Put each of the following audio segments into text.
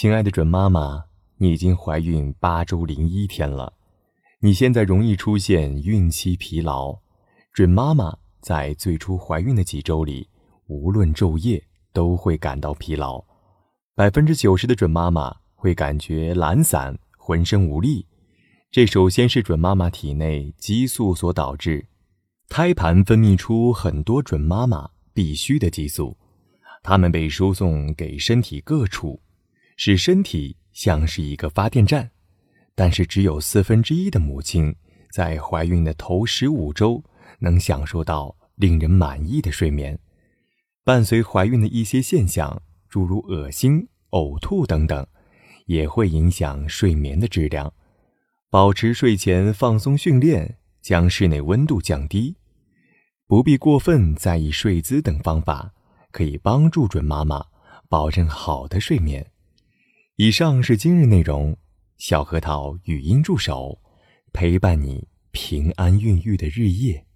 亲爱的准妈妈，你已经怀孕八周零一天了，你现在容易出现孕期疲劳。准妈妈在最初怀孕的几周里，无论昼夜都会感到疲劳。百分之九十的准妈妈会感觉懒散、浑身无力，这首先是准妈妈体内激素所导致。胎盘分泌出很多准妈妈必需的激素，它们被输送给身体各处。使身体像是一个发电站，但是只有四分之一的母亲在怀孕的头十五周能享受到令人满意的睡眠。伴随怀孕的一些现象，诸如恶心、呕吐等等，也会影响睡眠的质量。保持睡前放松训练，将室内温度降低，不必过分在意睡姿等方法，可以帮助准妈妈保证好的睡眠。以上是今日内容，小核桃语音助手陪伴你平安孕育的日夜。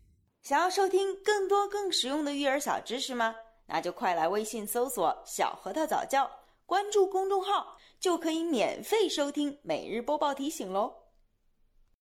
想要收听更多更实用的育儿小知识吗？那就快来微信搜索“小核桃早教”，关注公众号就可以免费收听每日播报提醒喽。